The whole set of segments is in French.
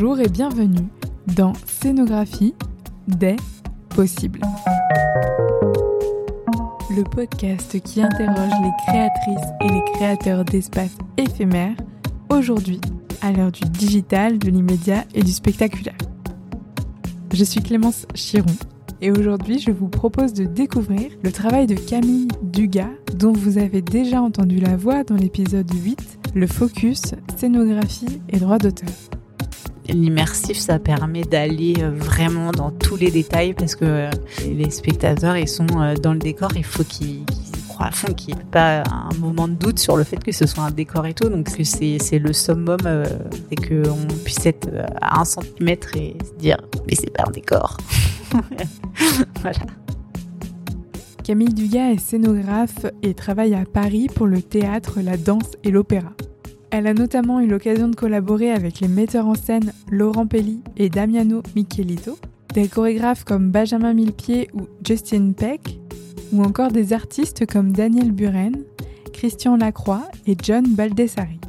Bonjour et bienvenue dans Scénographie des possibles. Le podcast qui interroge les créatrices et les créateurs d'espaces éphémères, aujourd'hui à l'heure du digital, de l'immédiat et du spectaculaire. Je suis Clémence Chiron et aujourd'hui je vous propose de découvrir le travail de Camille Dugas dont vous avez déjà entendu la voix dans l'épisode 8, le focus, scénographie et droit d'auteur. L'immersif, ça permet d'aller euh, vraiment dans tous les détails parce que euh, les spectateurs, ils sont euh, dans le décor, il faut qu'ils croient à fond, qu'il n'y ait pas un moment de doute sur le fait que ce soit un décor et tout. Donc c'est le summum, c'est qu'on puisse être à un centimètre et se dire, mais c'est pas un décor. voilà. Camille Dugas est scénographe et travaille à Paris pour le théâtre, la danse et l'opéra. Elle a notamment eu l'occasion de collaborer avec les metteurs en scène Laurent Pelli et Damiano Michelito, des chorégraphes comme Benjamin Millepied ou Justin Peck, ou encore des artistes comme Daniel Buren, Christian Lacroix et John Baldessari.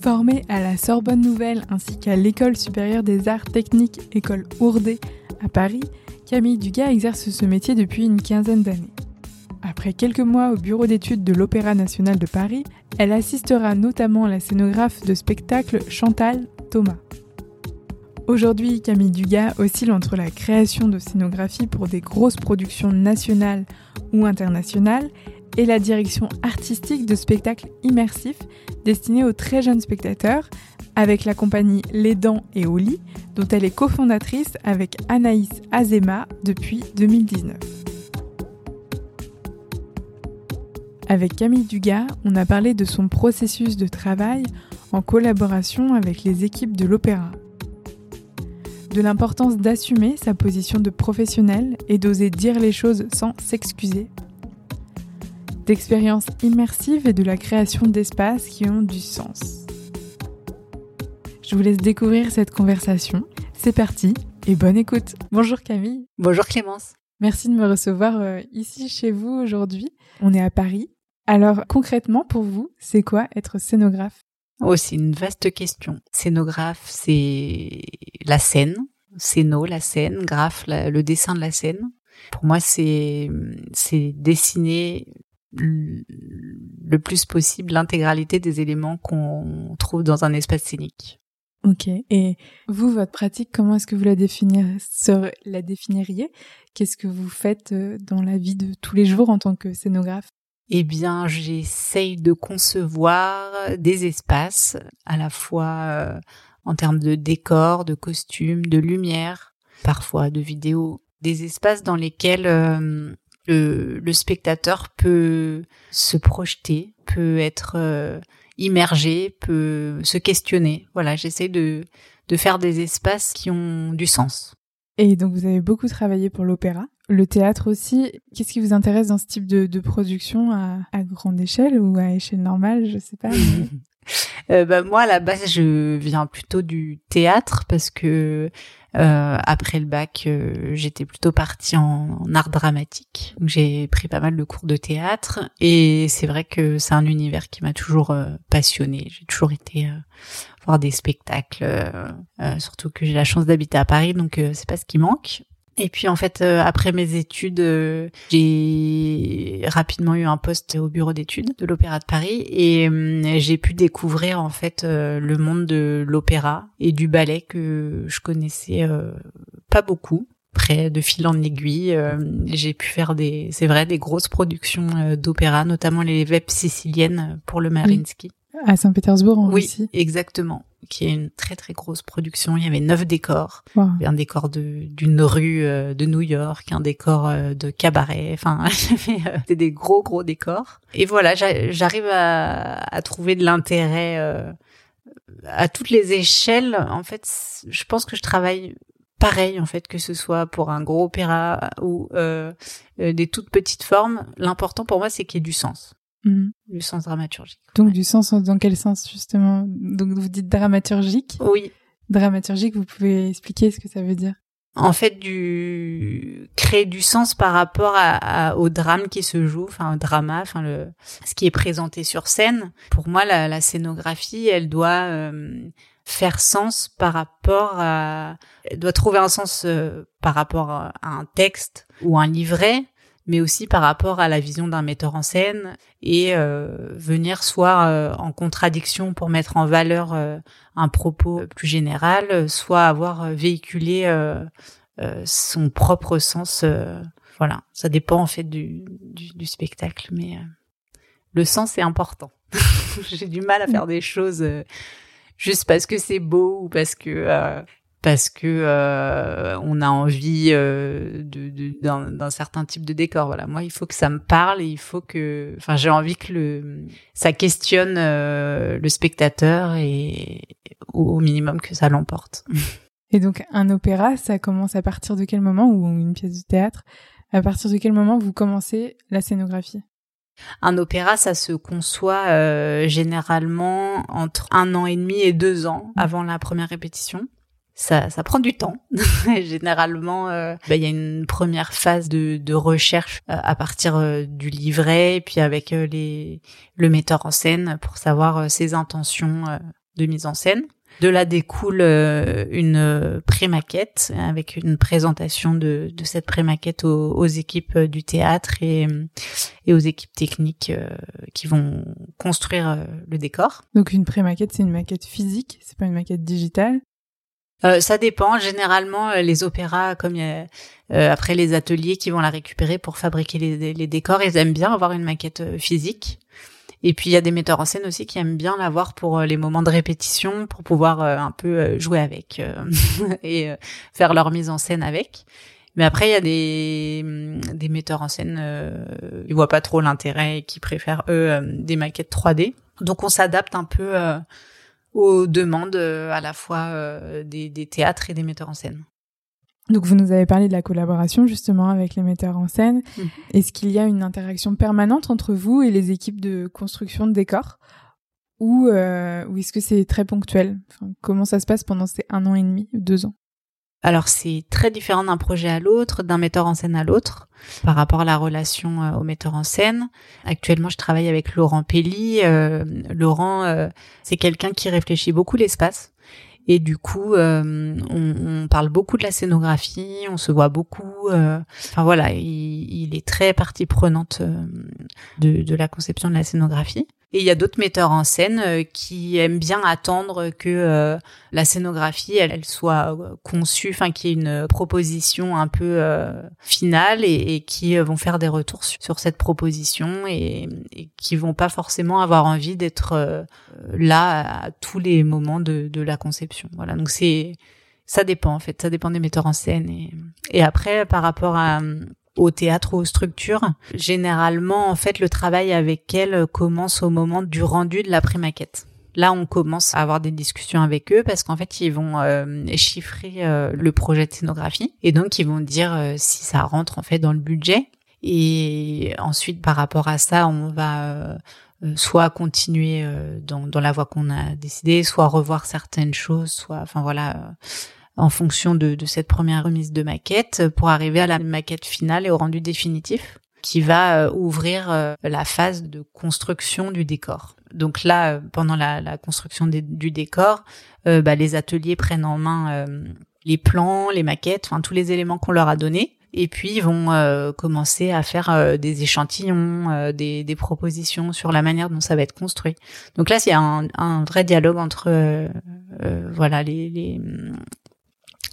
Formée à la Sorbonne Nouvelle ainsi qu'à l'École supérieure des arts techniques École Ourdet à Paris, Camille Dugas exerce ce métier depuis une quinzaine d'années. Après quelques mois au bureau d'études de l'Opéra national de Paris, elle assistera notamment à la scénographe de spectacle Chantal Thomas. Aujourd'hui, Camille Dugas oscille entre la création de scénographie pour des grosses productions nationales ou internationales et la direction artistique de spectacles immersifs destinés aux très jeunes spectateurs avec la compagnie Les Dents et Oli, dont elle est cofondatrice avec Anaïs Azema depuis 2019. Avec Camille Dugas, on a parlé de son processus de travail en collaboration avec les équipes de l'opéra. De l'importance d'assumer sa position de professionnel et d'oser dire les choses sans s'excuser. D'expériences immersives et de la création d'espaces qui ont du sens. Je vous laisse découvrir cette conversation. C'est parti et bonne écoute. Bonjour Camille. Bonjour Clémence. Merci de me recevoir euh, ici chez vous aujourd'hui. On est à Paris alors concrètement pour vous, c'est quoi être scénographe? Oh, c'est une vaste question. Scénographe, c'est la scène, scéno, la scène, graphe, le dessin de la scène. Pour moi, c'est c'est dessiner le plus possible l'intégralité des éléments qu'on trouve dans un espace scénique. Ok. Et vous, votre pratique, comment est-ce que vous la, définir, la définiriez? Qu'est-ce que vous faites euh, dans la vie de tous les jours en tant que scénographe? Eh bien, j'essaye de concevoir des espaces à la fois euh, en termes de décor, de costumes, de lumière, parfois de vidéos, des espaces dans lesquels euh, le, spectateur peut se projeter, peut être euh, immergé, peut se questionner. Voilà, j'essaie de, de faire des espaces qui ont du sens. Et donc vous avez beaucoup travaillé pour l'opéra, le théâtre aussi. Qu'est-ce qui vous intéresse dans ce type de, de production à, à, grande échelle ou à échelle normale, je sais pas. euh, bah, moi à la base je viens plutôt du théâtre parce que euh, après le bac euh, j'étais plutôt partie en, en art dramatique. J'ai pris pas mal de cours de théâtre et c'est vrai que c'est un univers qui m'a toujours euh, passionné. J'ai toujours été voir des spectacles, surtout que j'ai la chance d'habiter à Paris, donc c'est pas ce qui manque. Et puis en fait, après mes études, j'ai rapidement eu un poste au bureau d'études de l'Opéra de Paris et j'ai pu découvrir en fait le monde de l'opéra et du ballet que je connaissais pas beaucoup. Près de fil en aiguille, j'ai pu faire des, c'est vrai, des grosses productions d'opéra, notamment les webs siciliennes pour le Marinsky. À Saint-Pétersbourg en oui, Russie. exactement. Qui est une très très grosse production. Il y avait neuf décors. Un décor de d'une rue euh, de New York, un décor euh, de cabaret. Enfin, euh, c'était des gros gros décors. Et voilà, j'arrive à, à, trouver de l'intérêt à toutes les échelles. En fait, je pense que je travaille pareil en fait que ce soit pour un gros opéra ou euh, des toutes petites formes. L'important pour moi, c'est qu'il y ait du sens. Mmh. Du sens dramaturgique. Donc du sens dans quel sens justement? Donc vous dites dramaturgique? Oui. Dramaturgique, vous pouvez expliquer ce que ça veut dire? En fait, du créer du sens par rapport à, au drame qui se joue, enfin au drama, enfin le ce qui est présenté sur scène. Pour moi, la, la scénographie, elle doit euh, faire sens par rapport à doit trouver un sens par rapport à un texte ou un livret mais aussi par rapport à la vision d'un metteur en scène et euh, venir soit euh, en contradiction pour mettre en valeur euh, un propos plus général, soit avoir véhiculé son propre sens. voilà, ça dépend en fait du, du, du spectacle, mais le sens est important. J'ai du mal à faire des choses juste parce que c'est beau ou parce que parce que euh, on a envie euh, de, d'un, certain type de décor. Voilà, moi, il faut que ça me parle et il faut que, enfin, j'ai envie que le ça questionne euh, le spectateur et au, minimum que ça l'emporte. Et donc, un opéra, ça commence à partir de quel moment ou une pièce de théâtre? À partir de quel moment vous commencez la scénographie? Un opéra, ça se conçoit généralement entre un an et demi et deux ans avant la première répétition ça, ça prend du temps. Généralement, euh, bah, il y a une première phase de, de recherche euh, à partir euh, du livret, puis avec les, le metteur en scène pour savoir ses intentions de mise en scène. De là découle une pré-maquette avec une présentation de, de cette pré-maquette aux, aux, équipes du théâtre et, et aux équipes techniques qui vont construire le décor. Donc une pré-maquette, c'est une maquette physique, c'est pas une maquette digitale. Euh, ça dépend. Généralement, euh, les opéras, comme euh, après les ateliers qui vont la récupérer pour fabriquer les, décors, ils aiment bien avoir une maquette physique. Et puis il y a des metteurs en scène aussi qui aiment bien l'avoir pour les moments de répétition, pour pouvoir un peu jouer avec et faire leur mise en scène avec. Mais après, il y a des, des metteurs en scène, euh, ils voient pas trop l'intérêt et qui préfèrent eux des maquettes 3D. Donc on s'adapte un peu aux demandes euh, à la fois euh, des, des théâtres et des metteurs en scène. Donc vous nous avez parlé de la collaboration justement avec les metteurs en scène. Mhm. Est-ce qu'il y a une interaction permanente entre vous et les équipes de construction de décors? Ou, euh, ou est-ce que c'est très ponctuel? Comment ça se passe pendant ces un an et demi, deux ans? Alors c'est très différent d'un projet à l'autre, d'un metteur en scène à l'autre, par rapport à la relation euh, au metteur en scène. Actuellement, je travaille avec Laurent Pelli. Euh, Laurent, euh, c'est quelqu'un qui réfléchit beaucoup l'espace. Et du coup, on, parle beaucoup de la scénographie, on se voit beaucoup. enfin voilà, il, est très partie prenante de, de la conception de la scénographie. Et il y a d'autres metteurs en scène euh, qui aiment bien attendre que euh, la scénographie, elle, soit euh, conçue, enfin qu'il y ait une proposition un peu finale et, qui vont faire des retours sur, cette proposition et, qui vont pas forcément avoir envie d'être là à tous les moments de, la conception. Voilà, donc c'est ça dépend en fait, ça dépend des metteurs en scène et après par rapport à au théâtre ou aux structures. Généralement, en fait, le travail avec elles commence au moment du rendu de la pré-maquette. Là, on commence à avoir des discussions avec eux parce qu'en fait, ils vont euh, chiffrer euh, le projet de scénographie et donc ils vont dire euh, si ça rentre en fait dans le budget. Et ensuite, par rapport à ça, on va soit continuer dans, dans la voie qu'on a décidé, soit revoir certaines choses, soit, enfin voilà, en fonction de, de, cette première remise de maquette pour arriver à la maquette finale et au rendu définitif qui va euh, ouvrir euh, la phase de construction du décor. Donc là, euh, pendant la, la construction du décor, bah, les ateliers prennent en main les plans, les maquettes, enfin tous les éléments qu'on leur a donnés. Et puis ils vont commencer à faire des échantillons, des, des, propositions sur la manière dont ça va être construit. Donc là, a un, un vrai dialogue entre voilà les, les,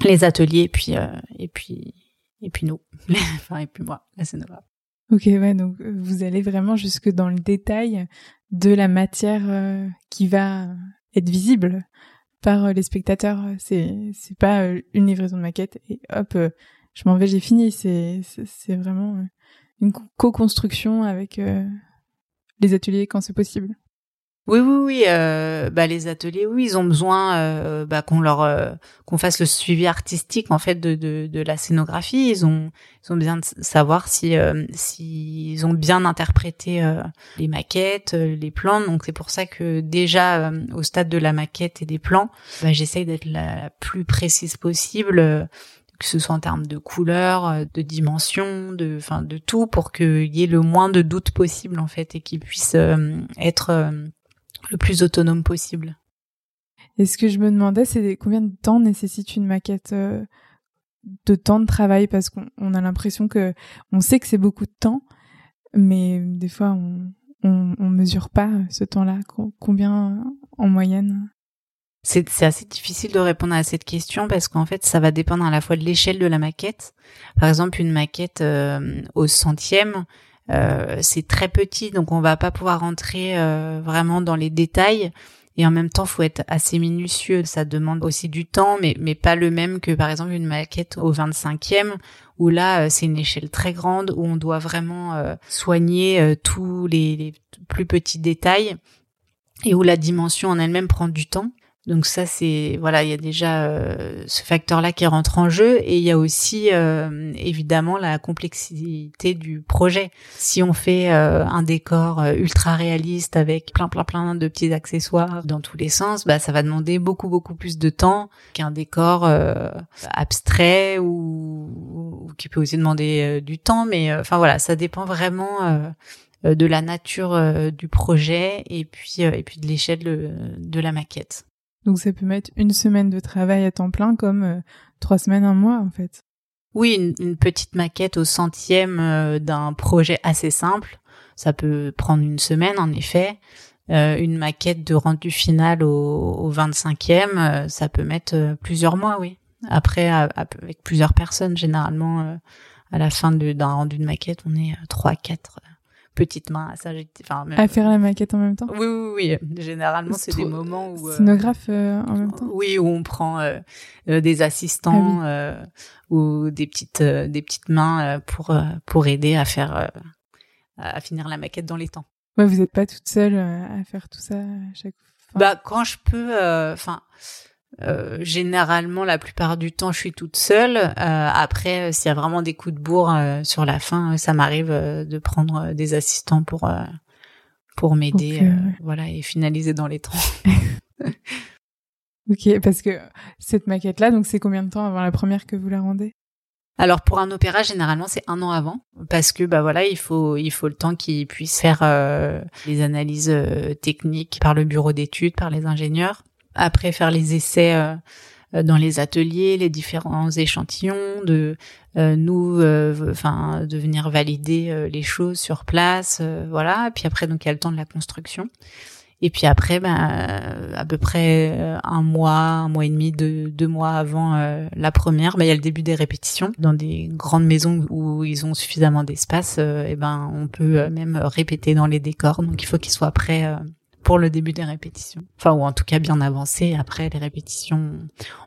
les ateliers et puis euh, et puis et puis nous. Enfin et puis moi la scénographe ok ouais donc euh, vous allez vraiment jusque dans le détail de la matière euh, qui va être visible par les spectateurs. C'est c'est pas une livraison de maquette et hop je m'en vais j'ai fini. C'est c'est vraiment une co-construction avec les ateliers quand c'est possible oui, oui, oui. Euh, bah, les ateliers, oui, ils ont besoin euh, bah, qu'on leur euh, qu'on fasse le suivi artistique en fait de, de, de, la scénographie. Ils ont ils ont besoin de savoir si euh, s'ils ont bien interprété les maquettes, les plans. Donc c'est pour ça que déjà au stade de la maquette et des plans, bah, j'essaye d'être la plus précise possible que ce soit en termes de couleur, de dimension, de, enfin, de tout, pour qu'il y ait le moins de doutes possible en fait et qu'ils puissent être le plus autonome possible. Et ce que je me demandais, c'est combien de temps nécessite une maquette de temps de travail? Parce qu'on a l'impression que on sait que c'est beaucoup de temps, mais des fois on, on, mesure pas ce temps-là. Combien en moyenne? C'est assez difficile de répondre à cette question parce qu'en fait, ça va dépendre à la fois de l'échelle de la maquette. Par exemple, une maquette euh, au centième, euh, c'est très petit, donc on va pas pouvoir rentrer euh, vraiment dans les détails. Et en même temps, faut être assez minutieux. Ça demande aussi du temps, mais, mais pas le même que par exemple une maquette au 25e, où là, euh, c'est une échelle très grande, où on doit vraiment euh, soigner euh, tous les, les, plus petits détails, et où la dimension en elle-même prend du temps. Donc ça c'est voilà, il y a déjà euh, ce facteur-là qui rentre en jeu et il y a aussi euh, évidemment la complexité du projet. Si on fait euh, un décor ultra réaliste avec plein plein plein de petits accessoires dans tous les sens, bah ça va demander beaucoup beaucoup plus de temps qu'un décor abstrait ou, ou, qui peut aussi demander du temps mais enfin voilà, ça dépend vraiment de la nature du projet et puis et puis de l'échelle de la maquette. Donc ça peut mettre une semaine de travail à temps plein comme euh, trois semaines, un mois en fait. Oui, une, petite maquette au centième euh, d'un projet assez simple, ça peut prendre une semaine en effet. Euh, une maquette de rendu final au, 25e, ça peut mettre plusieurs mois, oui. Après, avec plusieurs personnes, généralement, à la fin d'un rendu de maquette, on est 3, 4, petite main à ça. Enfin, à faire la maquette en même temps. Oui, oui, oui. Euh, généralement, c'est des moments où euh, scénographe euh, en même temps. Oui, où on prend euh, euh des assistants ah, ou des petites des petites mains pour pour aider à faire à finir la maquette dans les temps. Ouais, vous n'êtes pas toute seule à faire tout ça à chaque fois. Bah quand je peux, enfin généralement, la plupart du temps, je suis toute seule. Euh, après, euh, s'il y a vraiment des coups de bourre sur la fin, ça m'arrive de prendre des assistants pour pour m'aider, voilà, et finaliser dans les temps. ok, parce que cette maquette-là, donc c'est combien de temps avant la première que vous la rendez? Alors pour un opéra, généralement c'est un an avant, parce que bah voilà, il faut il faut le temps qu'ils puissent faire les analyses techniques par le bureau d'études, par les ingénieurs après faire les essais euh, euh, dans les ateliers, les différents échantillons, de euh, nous, enfin, de venir valider les choses sur place, voilà. Et puis après, donc il y a le temps de la construction. Et puis après, ben, à peu près un mois, un mois et demi, deux, deux mois avant la première, ben, il y a le début des répétitions. Dans des grandes maisons où ils ont suffisamment d'espace, et ben on peut même répéter dans les décors. Donc il faut qu'ils soient prêts pour le début des répétitions. Enfin, ou en tout cas bien avancé. Après les répétitions,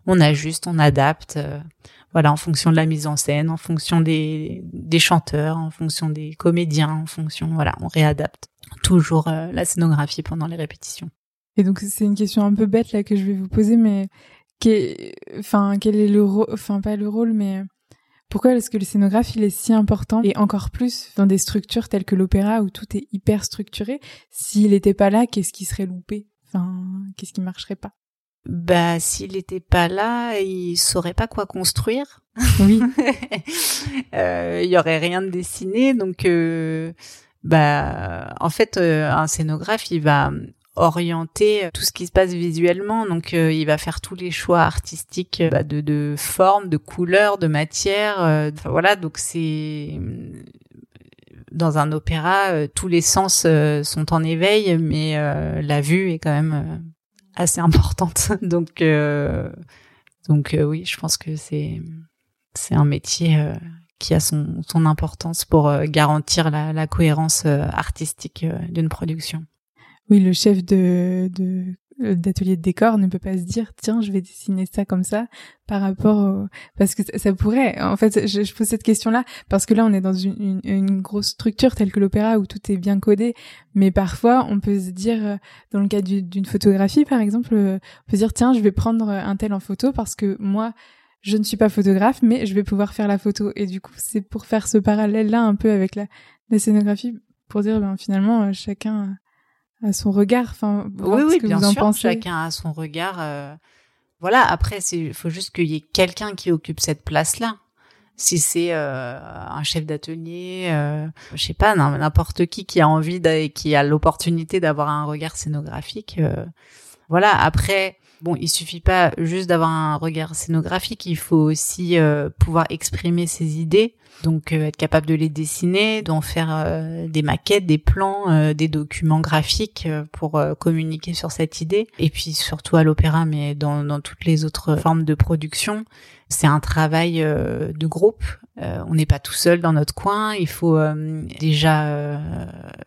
on ajuste, on adapte. Euh, voilà, en fonction de la mise en scène, en fonction des, des chanteurs, en fonction des comédiens, en fonction, voilà, on réadapte toujours euh, la scénographie pendant les répétitions. Et donc c'est une question un peu bête là que je vais vous poser, mais enfin quel est le rôle, enfin pas le rôle, mais pourquoi est-ce que le scénographe il est si important et encore plus dans des structures telles que l'opéra où tout est hyper structuré? S'il n'était pas là, qu'est-ce qui serait loupé? Enfin, qu'est-ce qui marcherait pas? Bah, s'il n'était pas là, il saurait pas quoi construire. Oui. euh, il y aurait rien de dessiné, donc euh, bah, en fait, euh, un scénographe, il va orienter tout ce qui se passe visuellement. Donc, euh, il va faire tous les choix artistiques bah, de, de forme, de couleur, de matière. Euh, voilà, donc c'est dans un opéra, euh, tous les sens sont en éveil, mais la vue est quand même assez importante. donc, donc oui, je pense que c'est c'est un métier qui a son, son importance pour garantir la, la cohérence artistique d'une production. Oui, le chef de, de d'atelier de décor ne peut pas se dire tiens je vais dessiner ça comme ça par rapport parce que ça, pourrait en fait je, pose cette question là parce que là on est dans une, grosse structure telle que l'opéra où tout est bien codé mais parfois on peut se dire euh, dans le cas d'une photographie par exemple euh, on peut se dire tiens je vais prendre un tel en photo parce que moi je ne suis pas photographe mais je vais pouvoir faire la photo. Et du coup c'est pour faire ce parallèle là un peu avec la, la scénographie pour dire ben finalement euh, chacun à son regard. Enfin, oui, oui, bien sûr. Chacun a son regard. Euh, voilà. Après, il faut juste qu'il y ait quelqu'un qui occupe cette place-là. Si c'est euh, un chef d'atelier, euh, je sais pas, n'importe qui qui a envie et qui a l'opportunité d'avoir un regard scénographique. Euh, voilà. Après, bon, il suffit pas juste d'avoir un regard scénographique, il faut aussi pouvoir exprimer ses idées, donc être capable de les dessiner, d'en faire des maquettes, des plans, des documents graphiques pour communiquer sur cette idée. Et puis surtout à l'opéra, mais dans, dans toutes les autres formes de production, c'est un travail de groupe. on n'est pas tout seul dans notre coin. Il faut déjà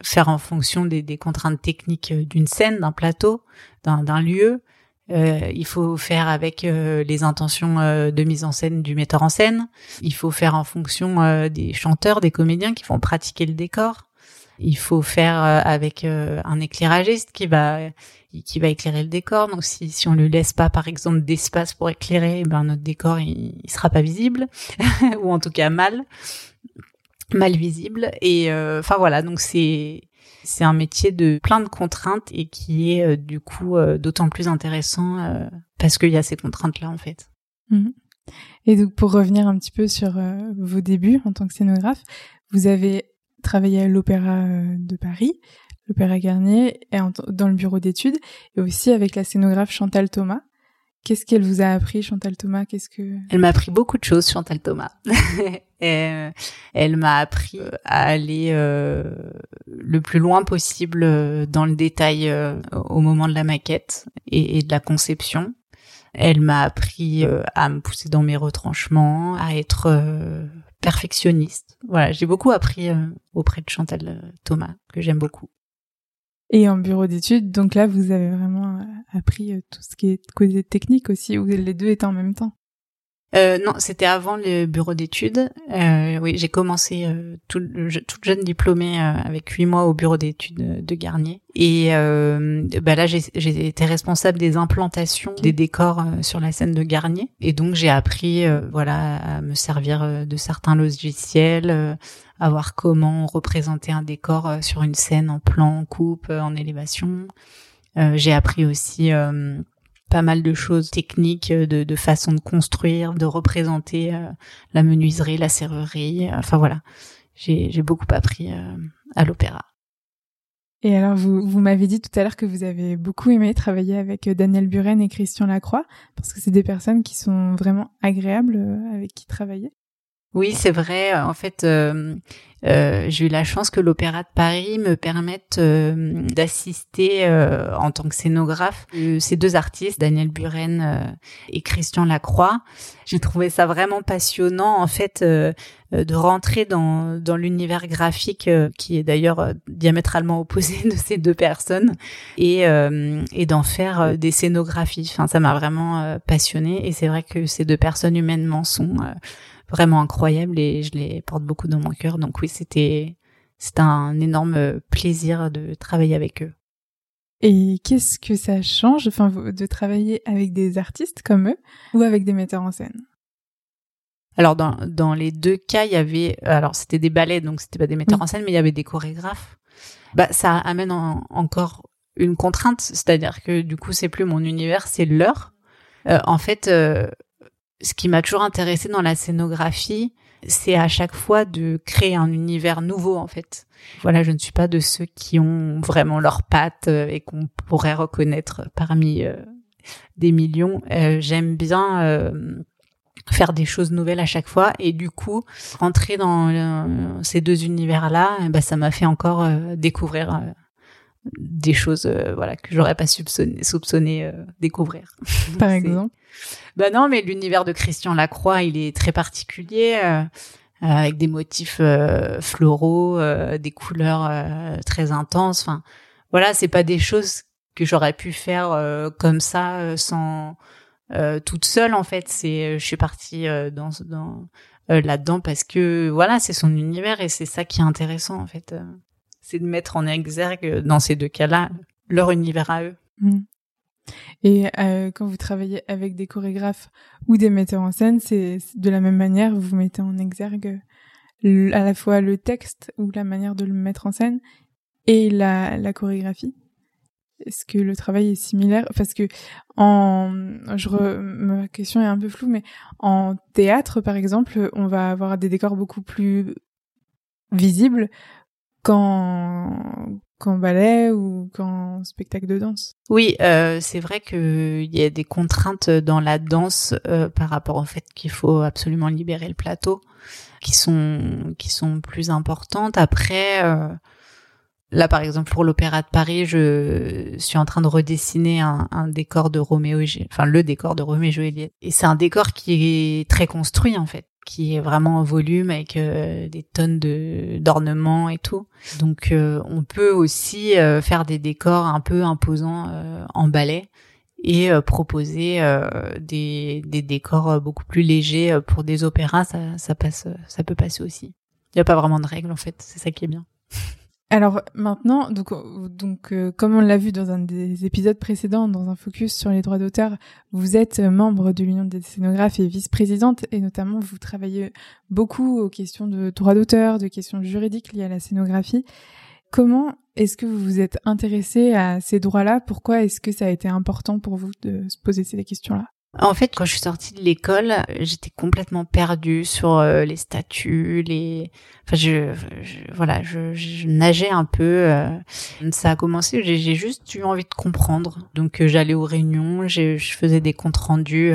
faire en fonction des, des contraintes techniques d'une scène, d'un plateau, d'un lieu. Euh, il faut faire avec euh, les intentions euh, de mise en scène du metteur en scène. Il faut faire en fonction des chanteurs, des comédiens qui vont pratiquer le décor. Il faut faire avec un éclairagiste qui va qui va éclairer le décor. Donc si si on lui laisse pas par exemple d'espace pour éclairer, ben notre décor il, il sera pas visible ou en tout cas mal mal visible. Et enfin voilà donc c'est c'est un métier de plein de contraintes et qui est euh, du coup euh, d'autant plus intéressant euh, parce qu'il y a ces contraintes-là en fait. Mhm. Et donc pour revenir un petit peu sur vos débuts en tant que scénographe, vous avez travaillé à l'Opéra de Paris, l'Opéra Garnier, et dans le bureau d'études, et aussi avec la scénographe Chantal Thomas. Qu'est-ce qu'elle vous a appris, Chantal Thomas? Qu'est-ce que Elle m'a appris beaucoup de choses, Chantal Thomas. et, elle m'a appris à aller euh, le plus loin possible euh, dans le détail euh, au moment de la maquette et, de la conception. Elle m'a appris à me pousser dans mes retranchements, à être perfectionniste. Voilà, j'ai beaucoup appris auprès de Chantal Thomas, que j'aime beaucoup. Et en bureau d'études, donc là, vous avez vraiment euh, appris euh, tout ce qui est côté technique aussi, ou les deux étaient en même temps euh, non, c'était avant le bureau d'études. Euh, oui, j'ai commencé euh, tout, toute jeune diplômée euh, avec huit mois au bureau d'études de Garnier. Et bah là, j'ai été responsable des implantations des décors sur la scène de Garnier. Et donc, j'ai appris, voilà, à me servir de certains logiciels, à voir comment représenter un décor sur une scène en plan, en coupe, en élévation. j'ai appris aussi pas mal de choses techniques, euh, de, de façon de construire, de représenter euh, la menuiserie, la serrurerie. Euh, enfin voilà, j'ai beaucoup appris à l'opéra. Et alors, vous, vous m'avez dit tout à l'heure que vous avez beaucoup aimé travailler avec Daniel Buren et Christian Lacroix, parce que c'est des personnes qui sont vraiment agréables avec qui travailler. Oui, c'est vrai. En fait, euh, euh, j'ai eu la chance que l'Opéra de Paris me permette euh, d'assister en tant que scénographe ces deux artistes, Daniel Buren et Christian Lacroix. J'ai trouvé ça vraiment passionnant, en fait, de rentrer dans, dans l'univers graphique qui est d'ailleurs diamétralement opposé de ces deux personnes et, et d'en faire des scénographies. Enfin, ça m'a vraiment passionné et c'est vrai que ces deux personnes humainement sont vraiment incroyables et je les porte beaucoup dans mon cœur. Donc oui, c'était c'est un énorme plaisir de travailler avec eux. Et qu'est-ce que ça change, enfin, de travailler avec des artistes comme eux ou avec des metteurs en scène? Alors dans dans les deux cas, il y avait alors c'était des ballets, donc c'était pas des metteurs en scène, mais il y avait des chorégraphes. Bah ça amène encore une contrainte, c'est-à-dire que du coup c'est plus mon univers, c'est leur. Euh, en fait, euh, ce qui m'a toujours intéressé dans la scénographie, c'est à chaque fois de créer un univers nouveau en fait. Voilà, je ne suis pas de ceux qui ont vraiment leurs pattes euh, et qu'on pourrait reconnaître parmi euh, des millions. Euh, j'aime bien faire des choses nouvelles à chaque fois et du coup rentrer dans ces deux univers là, bah, ça m'a fait encore découvrir des choses euh, voilà que j'aurais pas soupçonné, soupçonné euh, découvrir. Par exemple Ben non, mais l'univers de Christian Lacroix, il est très particulier euh, avec des motifs floraux, des couleurs très intenses. Enfin, voilà, c'est pas des choses que j'aurais pu faire comme ça sans toute seule en fait. C'est je suis partie dans dans là-dedans parce que voilà, c'est son univers et c'est ça qui est intéressant en fait c'est de mettre en exergue, dans ces deux cas-là, leur univers à eux. Mm. Et euh, quand vous travaillez avec des chorégraphes ou des metteurs en scène, c'est de la même manière, vous mettez en exergue à la fois le texte ou la manière de le mettre en scène et la, chorégraphie? Est-ce que le travail est similaire? Parce que en, ma question est un peu floue, mais en théâtre, par exemple, on va avoir des décors beaucoup plus visibles quand qu'en ballet ou qu'en spectacle de danse. Oui, euh, c'est vrai qu'il y a des contraintes dans la danse euh, par rapport au fait qu'il faut absolument libérer le plateau, qui sont qui sont plus importantes. Après, euh, là par exemple pour l'Opéra de Paris, je suis en train de redessiner un, un décor de Roméo, enfin le décor de Roméo et Juliette, et c'est un décor qui est très construit en fait qui est vraiment en volume avec euh, des tonnes de d'ornements et tout. Donc euh, on peut aussi euh, faire des décors un peu imposants en ballet et proposer des, des décors beaucoup plus légers pour des opéras, ça, ça passe ça peut passer aussi. Il n'y a pas vraiment de règles en fait, c'est ça qui est bien. Alors maintenant, donc, euh, donc euh, comme on l'a vu dans un des épisodes précédents, dans un focus sur les droits d'auteur, vous êtes membre de l'Union des scénographes et vice-présidente, et notamment vous travaillez beaucoup aux questions de droits d'auteur, de questions juridiques liées à la scénographie. Comment est-ce que vous vous êtes intéressé à ces droits-là? Pourquoi est-ce que ça a été important pour vous de se poser ces questions-là? En fait, quand je suis sortie de l'école, j'étais complètement perdue sur euh, les statuts, les. Enfin, je, voilà, je, nageais un peu. Euh. Ça a commencé. J'ai juste eu envie de comprendre. Donc, euh, j'allais aux réunions, je faisais des comptes rendus.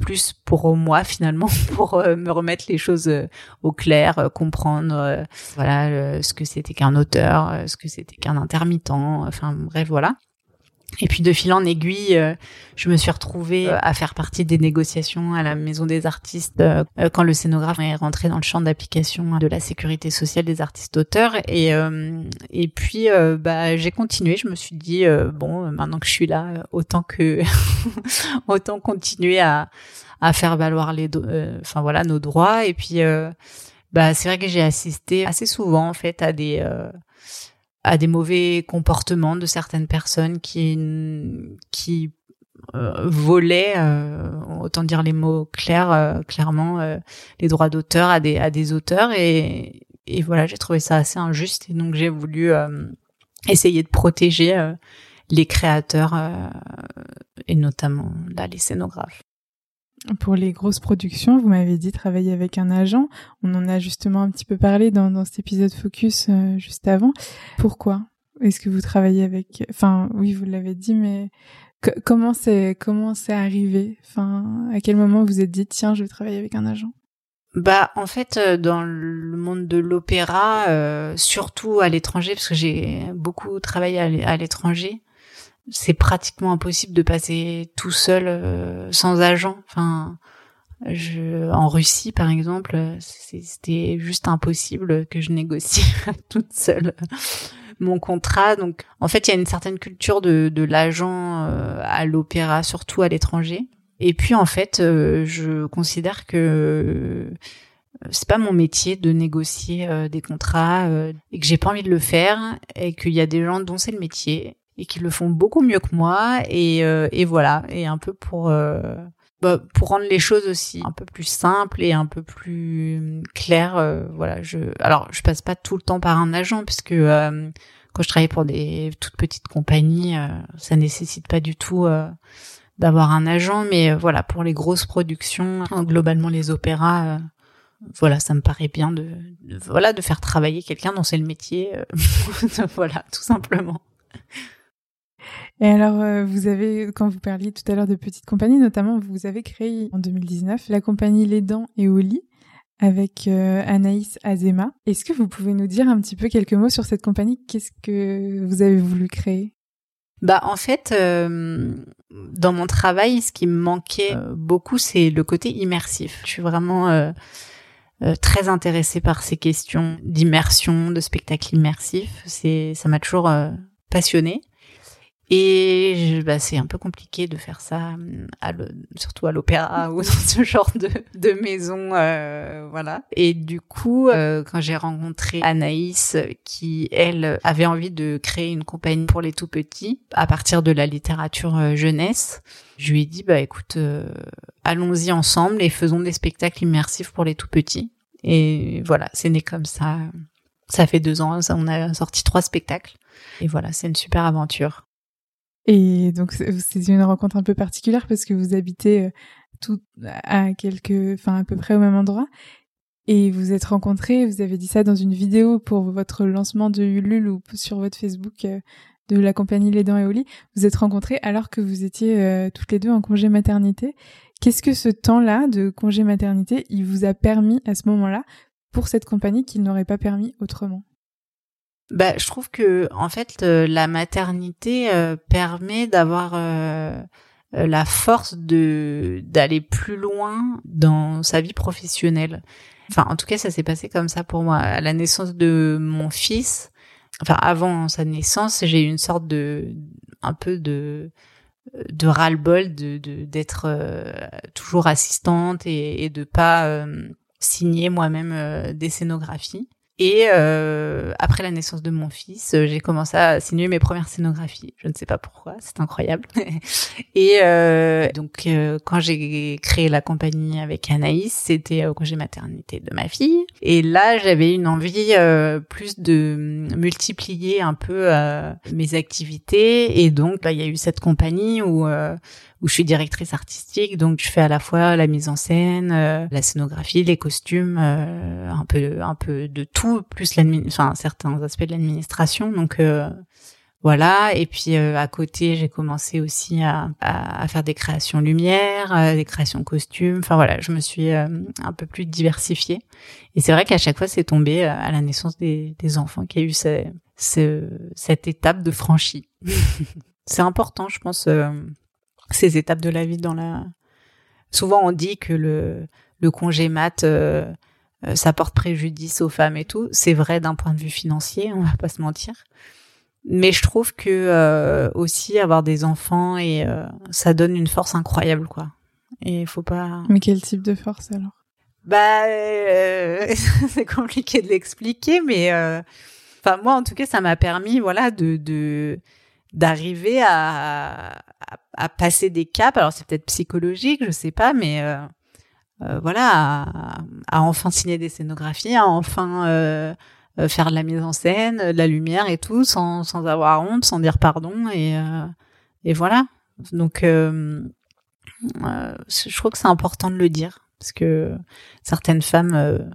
plus pour moi finalement pour me remettre les choses au clair comprendre voilà ce que c'était qu'un auteur ce que c'était qu'un intermittent enfin bref voilà et puis de fil en aiguille, euh, je me suis retrouvée euh, à faire partie des négociations à la Maison des artistes euh, quand le scénographe est rentré dans le champ d'application de la sécurité sociale des artistes auteurs. Et et puis bah j'ai continué. Je me suis dit bon maintenant que je suis là, autant que autant continuer à à faire valoir les enfin voilà nos droits. Et puis bah c'est vrai que j'ai assisté assez souvent en fait à des à des mauvais comportements de certaines personnes qui qui euh, volaient, euh, autant dire les mots clairs, euh, clairement, les droits d'auteur à des à des auteurs et et voilà, j'ai trouvé ça assez injuste et donc j'ai voulu essayer de protéger les créateurs et notamment là les scénographes. Pour les grosses productions, vous m'avez dit travailler avec un agent. On en a justement un petit peu parlé dans, dans cet épisode Focus euh, juste avant. Pourquoi est-ce que vous travaillez avec Enfin, oui, vous l'avez dit, mais comment c'est comment c'est arrivé? Enfin, à quel moment vous êtes dit tiens, je vais travailler avec un agent? Bah en fait euh, dans le monde de l'opéra, euh, surtout à l'étranger parce que j'ai beaucoup travaillé à l'étranger, c'est pratiquement impossible de passer tout seul euh, sans agent. Enfin, je, en Russie, par exemple, c'était juste impossible que je négocie toute seule mon contrat. Donc, en fait, il y a une certaine culture de, de l'agent euh, à l'opéra, surtout à l'étranger. Et puis, en fait, euh, je considère que c'est pas mon métier de négocier des contrats et que j'ai pas envie de le faire et qu'il y a des gens dont c'est le métier et qui le font beaucoup mieux que moi et, euh, et voilà et un peu pour euh, bah, pour rendre les choses aussi un peu plus simples et un peu plus claires euh, voilà je alors je passe pas tout le temps par un agent puisque quand je travaille pour des toutes petites compagnies ça nécessite pas du tout d'avoir un agent mais voilà pour les grosses productions globalement les opéras voilà, ça me paraît bien de, de, voilà de faire travailler quelqu'un dont c'est le métier, voilà, tout simplement. Et alors, euh, vous avez, quand vous parliez tout à l'heure de petites compagnies, notamment, vous avez créé en 2019 la compagnie Les Dents et Oli avec euh, Anaïs Azema. Est-ce que vous pouvez nous dire un petit peu quelques mots sur cette compagnie? Qu'est-ce que vous avez voulu créer? Bah en fait, euh, dans mon travail, ce qui me manquait beaucoup, c'est le côté immersif. Je suis vraiment très intéressée par ces questions d'immersion, de spectacle immersif. C'est, ça m'a toujours passionnée. Et bah, c'est un peu compliqué de faire ça, à surtout à l'opéra ou dans ce genre de, de maison, euh, voilà. Et du coup, euh, quand j'ai rencontré Anaïs, qui elle avait envie de créer une compagnie pour les tout petits à partir de la littérature euh, jeunesse, je lui ai dit bah écoute, euh, allons-y ensemble et faisons des spectacles immersifs pour les tout petits. Et voilà, c'est né comme ça. Ça fait deux ans, on a sorti trois spectacles. Et voilà, c'est une super aventure. Et donc c'est une rencontre un peu particulière parce que vous habitez euh, tout à quelques, enfin à peu près au même endroit. et vous êtes rencontrés, vous avez dit ça dans une vidéo pour votre lancement de Ulule ou sur votre Facebook euh, de la compagnie Les Dents et Oli, vous êtes rencontrés alors que vous étiez euh, toutes les deux en congé maternité. Qu'est-ce que ce temps-là de congé maternité, il vous a permis à ce moment-là pour cette compagnie qu'il n'aurait pas permis autrement? Bah, je trouve que en fait la maternité permet d'avoir la force de d'aller plus loin dans sa vie professionnelle. Enfin, en tout cas, ça s'est passé comme ça pour moi. À la naissance de mon fils, enfin avant sa naissance, j'ai eu une sorte de, un peu de, de ras-le-bol de d'être euh, toujours assistante et, et de pas euh, signer moi-même euh, des scénographies. Et euh, après la naissance de mon fils, euh, j'ai commencé à signer mes premières scénographies. Je ne sais pas pourquoi, c'est incroyable. et euh, donc euh, quand j'ai créé la compagnie avec Anaïs, c'était au congé maternité de ma fille. Et là, j'avais une envie euh, plus de multiplier un peu mes activités. Et donc, bah, il y a eu cette compagnie où où je suis directrice artistique, donc je fais à la fois la mise en scène, euh, la scénographie, les costumes, euh, un peu un peu de tout, plus enfin certains aspects de l'administration. Donc euh, voilà. Et puis à côté, j'ai commencé aussi à, à, faire des créations lumière, des créations costumes. Enfin voilà, je me suis un peu plus diversifiée. Et c'est vrai qu'à chaque fois, c'est tombé à la naissance des, des enfants qu'il y a eu ce, ce, cette étape de franchie. c'est important, je pense ces étapes de la vie dans la. Souvent, on dit que le, le congé mat, euh, euh, ça porte préjudice aux femmes et tout. C'est vrai d'un point de vue financier, on va pas se mentir. Mais je trouve que euh, aussi avoir des enfants et ça donne une force incroyable, quoi. Et il faut pas. Mais quel type de force alors? Bah, c'est compliqué de l'expliquer, mais enfin moi en tout cas, ça m'a permis, voilà, de, de d'arriver à, à, passer des caps. Alors c'est peut-être psychologique, je sais pas, mais euh, euh, voilà, à, enfin signer des scénographies, à enfin euh, faire de la mise en scène, de la lumière et tout, sans, sans avoir honte, sans dire pardon et et voilà. Donc je trouve que c'est important de le dire parce que certaines femmes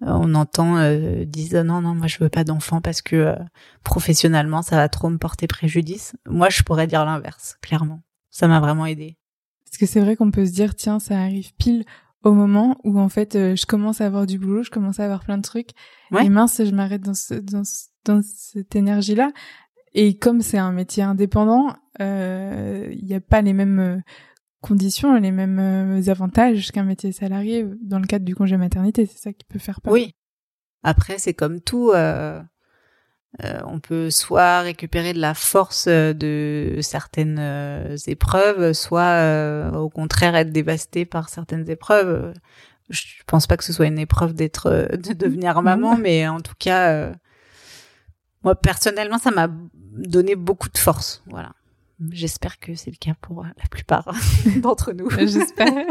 on entend euh, disent non non moi je veux pas d'enfant parce que euh, professionnellement ça va trop me porter préjudice. Moi je pourrais dire l'inverse clairement. Ça m'a vraiment aidé. Parce que c'est vrai qu'on peut se dire tiens ça arrive pile au moment où en fait euh, je commence à avoir du boulot, je commence à avoir plein de trucs et mince je m'arrête dans ce, dans, dans cette énergie là et comme c'est un métier indépendant, il n'y a pas les mêmes conditions, les mêmes euh, avantages qu'un métier salarié dans le cadre du congé maternité. C'est ça qui peut faire peur. Oui. Après, c'est comme tout. Euh, euh, on peut soit récupérer de la force de certaines épreuves, soit au contraire être dévasté par certaines épreuves. Je pense pas que ce soit une épreuve d'être, de devenir maman, mais en tout cas, moi personnellement, ça m'a donné beaucoup de force. Voilà. J'espère que c'est le cas pour la plupart d'entre nous. J'espère.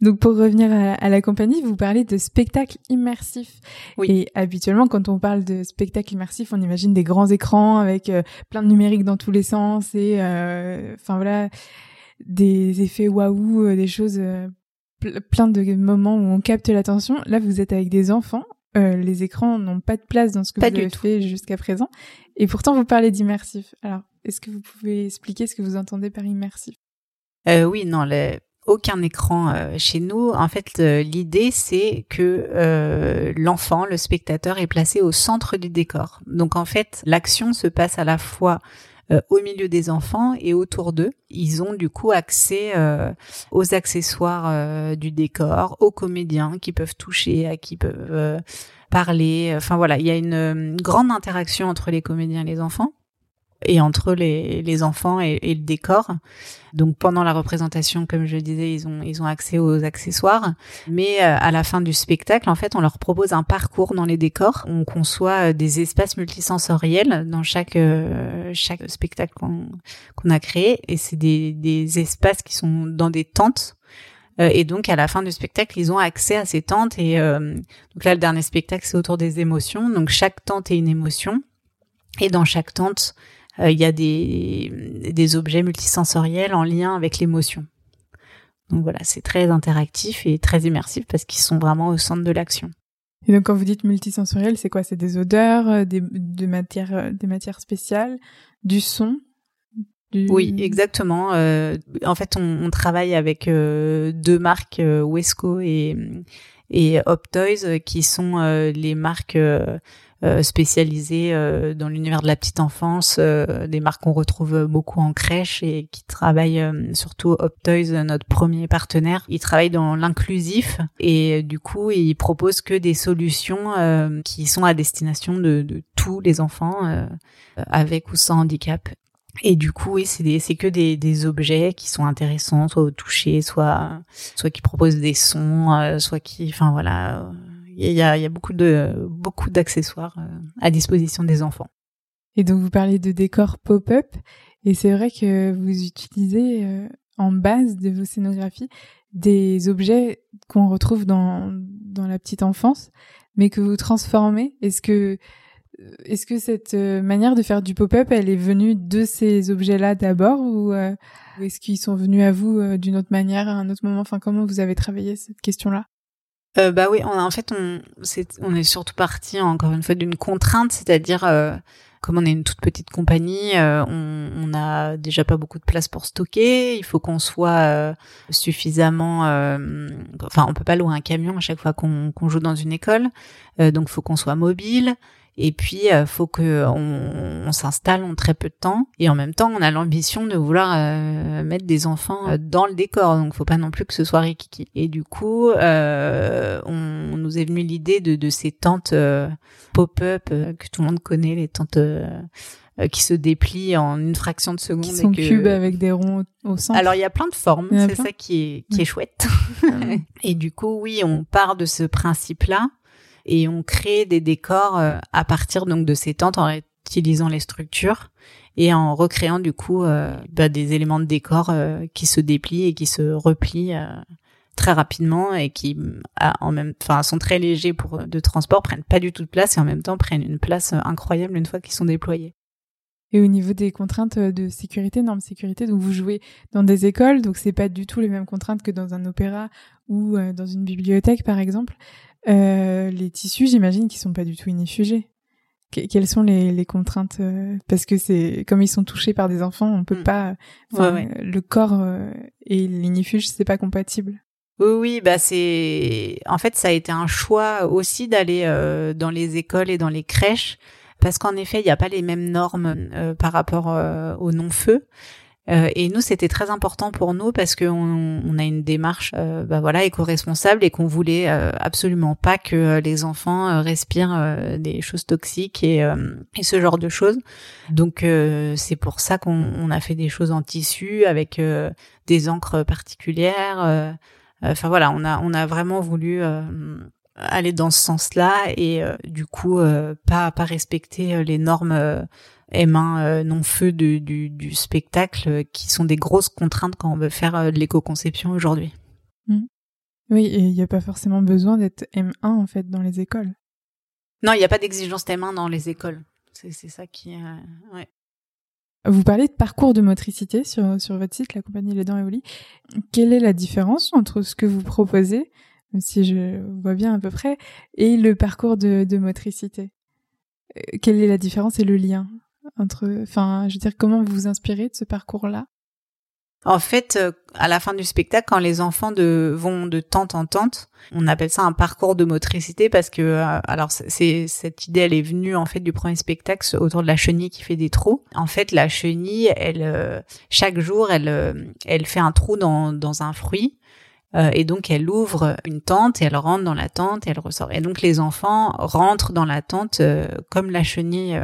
Donc pour revenir à, la compagnie, vous parlez de spectacle immersif. Oui. Et habituellement, quand on parle de spectacle immersif, on imagine des grands écrans avec euh, plein de numérique dans tous les sens et, euh, enfin voilà, des effets waouh, euh, des choses, plein de moments où on capte l'attention. Là, vous êtes avec des enfants. Les écrans n'ont pas de place dans ce que vous avez fait jusqu'à présent. Et pourtant, vous parlez d'immersif. Alors, est-ce que vous pouvez expliquer ce que vous entendez par immersif? Euh, Oui, non, aucun écran euh, chez nous. En fait, l'idée, c'est que euh, l'enfant, le spectateur, est placé au centre du décor. Donc, en fait, l'action se passe à la fois euh, au milieu des enfants et autour d'eux. Ils ont du coup accès aux accessoires du décor, aux comédiens qui peuvent toucher, à qui peuvent parler. Enfin voilà, il y a une, grande interaction entre les comédiens et les enfants et entre les, les enfants et, le décor. Donc pendant la représentation, comme je disais, ils ont ils ont accès aux accessoires, mais euh, à la fin du spectacle, en fait, on leur propose un parcours dans les décors. On conçoit euh, des espaces multisensoriels dans chaque euh, chaque spectacle qu'on qu'on a créé, et c'est des des espaces qui sont dans des tentes et donc à la fin du spectacle, ils ont accès à ces tentes. Et euh, donc là, le dernier spectacle, c'est autour des émotions. Donc chaque tente est une émotion. Et dans chaque tente, euh, il y a des, des objets multisensoriels en lien avec l'émotion. Donc voilà, c'est très interactif et très immersif parce qu'ils sont vraiment au centre de l'action. Et donc quand vous dites multisensoriel, c'est quoi? C'est des odeurs, euh, des, de matières, euh, des matières spéciales, du son Oui, exactement. Euh, en fait, on, on travaille avec euh, deux marques, Wesco et, et Optoys, qui sont les marques spécialisées euh, dans l'univers de la petite enfance, euh, des marques qu'on retrouve beaucoup en crèche et qui travaillent surtout Optoys, notre premier partenaire. Ils travaillent dans l'inclusif et du coup ils proposent que des solutions qui sont à destination de, de tous les enfants avec ou sans handicap. Et du coup, oui, c'est c'est que des, des objets qui sont intéressants, soit au toucher, soit soit qui proposent des sons, soit qui, enfin voilà, il y a, y a, beaucoup de beaucoup d'accessoires euh, à disposition des enfants. Et donc vous parlez de décors pop-up et c'est vrai que vous utilisez euh, en base de vos scénographies des objets qu'on retrouve dans dans la petite enfance mais que vous transformez. Est-ce que est-ce que cette euh, manière de faire du pop-up, elle est venue de ces objets-là d'abord ou, ou est-ce qu'ils sont venus à vous d'une autre manière à un autre moment? Enfin, comment vous avez travaillé cette question-là? Euh, bah oui, on en fait on est surtout parti encore une fois d'une contrainte, c'est-à-dire euh, comme on est une toute petite compagnie, euh, on, on a déjà pas beaucoup de place pour stocker. Il faut qu'on soit suffisamment, enfin on peut pas louer un camion à chaque fois qu'on qu'on joue dans une école, donc faut qu'on soit mobile. Et puis, euh, faut que on, s'installe en très peu de temps. Et en même temps, on a l'ambition de vouloir euh, mettre des enfants euh, dans le décor. Donc, faut pas non plus que ce soit rikiki. Et du coup, euh, on, nous est venu l'idée de, de, ces tentes pop-up que tout le monde connaît, les tentes qui se déplient en une fraction de seconde. Qui sont cubes avec des ronds au centre. Alors il y a plein de formes, c'est ça qui est qui est chouette. et du coup, oui, on part de ce principe-là et on crée des décors euh, à partir donc de ces tentes en utilisant les structures et en recréant du coup euh, bah, des éléments de décor euh, qui se déplient et qui se replient très rapidement et qui en même enfin sont très légers pour de transport prennent pas du tout de place et en même temps prennent une place incroyable une fois qu'ils sont déployés. Et au niveau des contraintes de sécurité, normes sécurité, donc vous jouez dans des écoles, donc c'est pas du tout les mêmes contraintes que dans un opéra ou dans une bibliothèque par exemple. Euh, les tissus, j'imagine qu'ils sont pas du tout inifugés. quelles sont les, les contraintes euh, Parce que c'est comme ils sont touchés par des enfants, on peut mm. pas. Le corps euh, et l'inifuge, c'est pas compatible. Oui, oui, bah c'est. En fait, ça a été un choix aussi d'aller dans les écoles et dans les crèches, parce qu'en effet, il n'y a pas les mêmes normes par rapport au non-feu. Euh, et nous, c'était très important pour nous parce qu'on on a une démarche, euh, bah voilà, éco-responsable et qu'on voulait euh, absolument pas que les enfants respirent des choses toxiques et, et, ce genre de choses. Donc c'est pour ça qu'on a fait des choses en tissu avec des encres particulières. Enfin voilà, on a on a vraiment voulu aller dans ce sens-là et du coup pas pas respecter les normes M1 euh, non feu du, du, spectacle euh, qui sont des grosses contraintes quand on veut faire euh, de l'éco-conception aujourd'hui. Mmh. Oui, et il n'y a pas forcément besoin d'être M1 en fait dans les écoles. Non, il n'y a pas d'exigence M1 dans les écoles. C'est ça qui. ouais. Vous parlez de parcours de motricité sur, sur votre site, la compagnie Les Dents et Oli. Quelle est la différence entre ce que vous proposez, si je vois bien à peu près, et le parcours de, de motricité? Quelle est la différence et le lien? Entre, enfin, je veux dire, comment vous vous inspirez de ce parcours-là? En fait, euh, à la fin du spectacle, quand les enfants de, vont de tente en tente, on appelle ça un parcours de motricité parce que, euh, alors, c'est cette idée, elle est venue en fait du premier spectacle autour de la chenille qui fait des trous. En fait, la chenille, elle, euh, chaque jour, elle, elle fait un trou dans, dans un fruit. et donc elle ouvre une tente et elle rentre dans la tente et elle ressort. Et donc les enfants rentrent dans la tente comme la chenille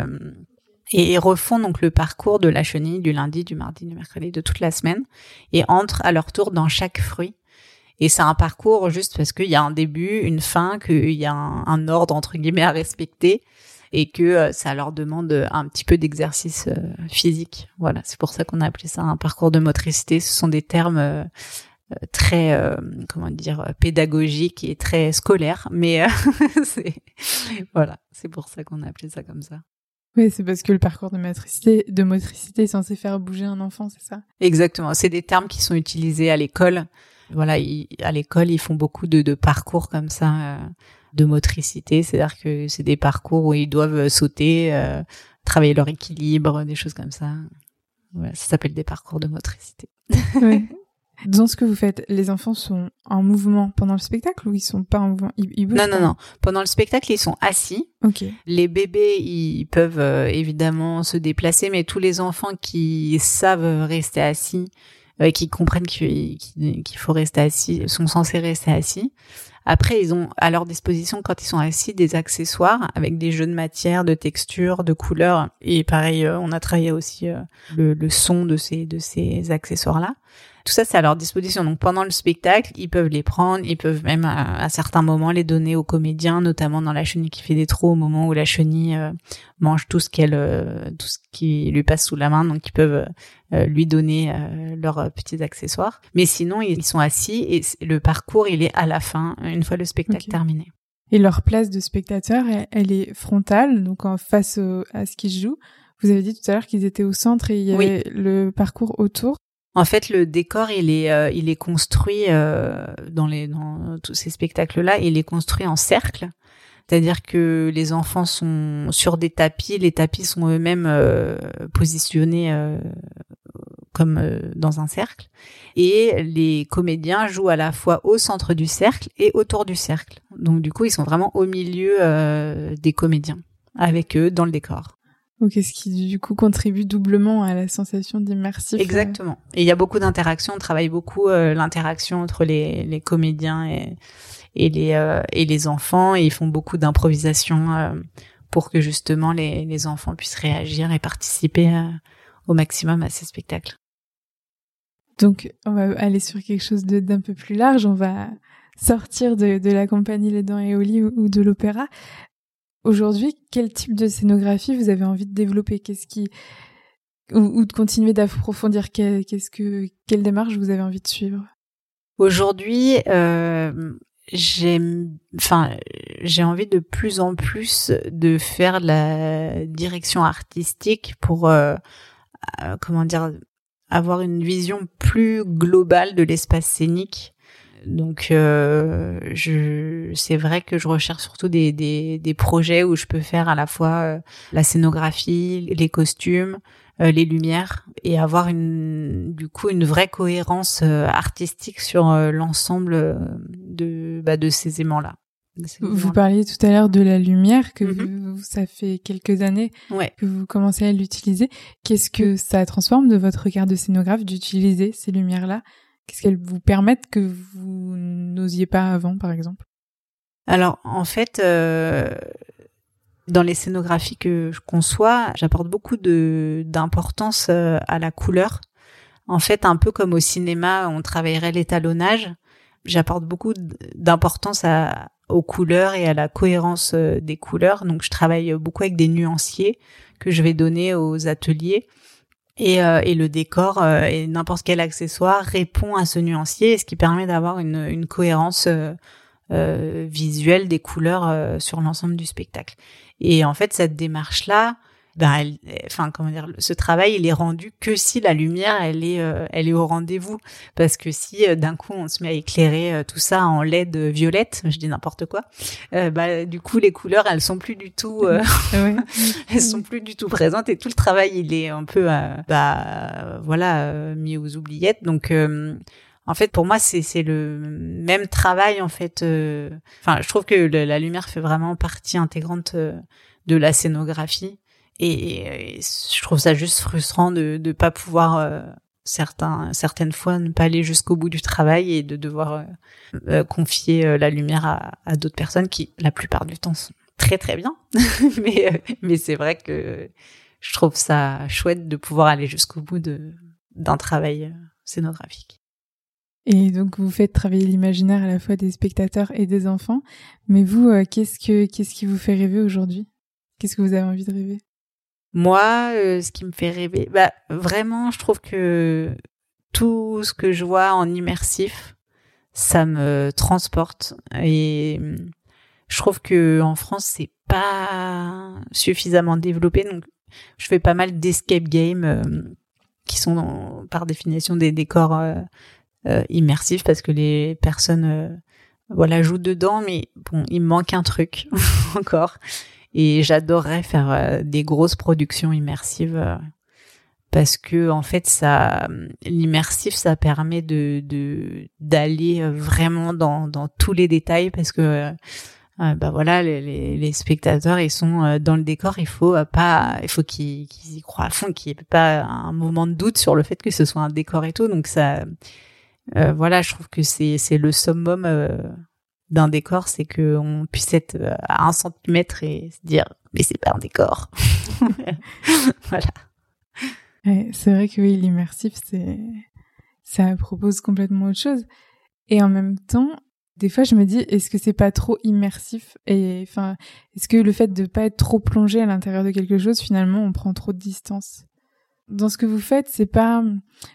et refont donc le parcours de la chenille du lundi, du mardi, du mercredi, de toute la semaine et entrent à leur tour dans chaque fruit. Et c'est un parcours juste parce qu'il y a un début, une fin, qu'il y a un, ordre entre guillemets à respecter et que euh, ça leur demande un petit peu d'exercice euh, physique. Voilà, c'est pour ça qu'on a appelé ça un parcours de motricité. Ce sont des termes euh, très comment dire pédagogiques et très scolaires, mais voilà, c'est pour ça qu'on a appelé ça comme ça. Oui, c'est parce que le parcours de motricité, de motricité est censé faire bouger un enfant, c'est ça? Exactement. C'est des termes qui sont utilisés à l'école voilà, à l'école, ils font beaucoup de, de parcours comme ça de motricité, c'est-à-dire que c'est des parcours où ils doivent sauter, travailler leur équilibre, des choses comme ça. Voilà, ça s'appelle des parcours de motricité. oui. Dans ce que vous faites, les enfants sont en mouvement pendant le spectacle ou ils sont pas en mouvement? Ils, Non, non, non. Pendant le spectacle, ils sont assis. Ok. Les bébés, ils peuvent euh, évidemment se déplacer, mais tous les enfants qui savent rester assis, euh, qui comprennent qu'il faut rester assis, sont censés rester assis. Après, ils ont à leur disposition, quand ils sont assis, des accessoires avec des jeux de matière, de texture, de couleurs. Et pareil, euh, on a travaillé aussi euh, le, son de ces, de ces accessoires-là. Tout ça, c'est à leur disposition. Donc pendant le spectacle, ils peuvent les prendre, ils peuvent même à, certains moments les donner aux comédiens, notamment dans la chenille qui fait des trous au moment où la chenille euh, mange tout ce qu'elle, euh, tout ce qui lui passe sous la main. Donc ils peuvent euh, lui donner leurs petits accessoires. Mais sinon, ils sont assis et le parcours, il est à la fin, fois le spectacle terminé. Et leur place de spectateur, elle, est frontale, donc en face à ce qu'ils jouent. Vous avez dit tout à l'heure qu'ils étaient au centre et il y avait le parcours autour. En fait, le décor, il est, euh, il est construit euh, dans les, dans tous ces spectacles-là, il est construit en cercle. C'est-à-dire que les enfants sont sur des tapis, les tapis sont eux-mêmes euh, positionnés comme dans un cercle, et les comédiens jouent à la fois au centre du cercle et autour du cercle. Donc du coup, ils sont vraiment au milieu des comédiens, avec eux dans le décor. Ok, ce qui du coup contribue doublement à la sensation d'immersif. Euh. Exactement. Et il y a beaucoup d'interactions. On travaille beaucoup euh, l'interaction entre les, les comédiens et, et les euh, et les enfants. Et ils font beaucoup d'improvisation pour que justement les, les enfants puissent réagir et participer au maximum à ces spectacles. Donc, on va aller sur quelque chose d'un peu plus large. On va sortir de, la compagnie Les Dents et Oli ou de l'opéra. Aujourd'hui, quel type de scénographie vous avez envie de développer? Qu'est-ce qui ou, de continuer d'approfondir? Qu'est-ce que quelle démarche vous avez envie de suivre? Aujourd'hui, euh, j'aime, enfin, j'ai envie de plus en plus de faire la direction artistique pour, euh, euh, comment dire, avoir une vision plus globale de l'espace scénique donc, euh, c'est vrai que je recherche surtout des, des, des, projets où je peux faire à la fois euh, la scénographie, les costumes, euh, les lumières, et avoir une, du coup, une vraie cohérence artistique sur l'ensemble de, bah, de ces aimants-là. Vous parliez tout à l'heure de la lumière, que mm-hmm. ça fait quelques années que vous commencez à l'utiliser. Qu'est-ce que ça transforme de votre regard de scénographe d'utiliser ces lumières-là? Qu'est-ce qu'elles vous permettent que vous n'osiez pas avant, par exemple? Alors, en fait, euh, dans les scénographies que je conçois, j'apporte beaucoup d'importance euh, à la couleur. En fait, un peu comme au cinéma, on travaillerait l'étalonnage. J'apporte beaucoup d'importance aux couleurs et à la cohérence euh, des couleurs. Donc, je travaille beaucoup avec des nuanciers que je vais donner aux ateliers et, euh, et, le décor euh, et n'importe quel accessoire répond à ce nuancier, ce qui permet d'avoir une, une, cohérence euh, visuelle des couleurs sur l'ensemble du spectacle. Et en fait, cette démarche-là, ben, enfin comment dire, ce travail il est rendu que si la lumière elle est euh, elle est au rendez-vous. Parce que si euh, d'un coup on se met à éclairer euh, tout ça en LED violette, je dis n'importe quoi, bah du coup les couleurs elles sont plus du tout elles sont plus du tout présentes et tout le travail il est un peu bah voilà mis aux oubliettes. Donc en fait, pour moi, c'est c'est le même travail en fait. Enfin, je trouve que la lumière fait vraiment partie intégrante de la scénographie et, je trouve ça juste frustrant de ne pas pouvoir euh, certains certaines fois ne pas aller jusqu'au bout du travail et de devoir euh, euh, confier la lumière à, à d'autres personnes qui la plupart du temps sont très très bien. Mais mais c'est vrai que je trouve ça chouette de pouvoir aller jusqu'au bout de d'un travail scénographique. Et donc vous faites travailler l'imaginaire à la fois des spectateurs et des enfants. Mais vous qu'est-ce que qu'est-ce qui vous fait rêver aujourd'hui? Qu'est-ce que vous avez envie de rêver? Moi, euh, ce qui me fait rêver, bah vraiment, je trouve que tout ce que je vois en immersif, ça me transporte. Et je trouve que en France c'est pas suffisamment développé. Donc je fais pas mal d'escape games euh, qui sont par définition des décors euh, immersif parce que les personnes voilà jouent dedans, mais bon, il me manque un truc encore. Et j'adorerais faire des grosses productions immersives parce que en fait ça l'immersif ça permet de d'aller vraiment dans dans tous les détails parce que euh, bah voilà les, les, spectateurs ils sont euh, dans le décor. Il faut euh, pas il faut qu'ils qu'ils y croient à fond qu'il n'y ait pas un moment de doute sur le fait que ce soit un décor et tout. Donc ça voilà je trouve que c'est c'est le summum d'un décor c'est que on puisse être à un centimètre et se dire mais c'est pas un décor. Voilà. C'est vrai que oui, l'immersif, c'est, ça propose complètement autre chose. Et en même temps, des fois, je me dis, est-ce que c'est pas trop immersif? Et enfin, est-ce que le fait de pas être trop plongé à l'intérieur de quelque chose, finalement, on prend trop de distance? Dans ce que vous faites, c'est pas,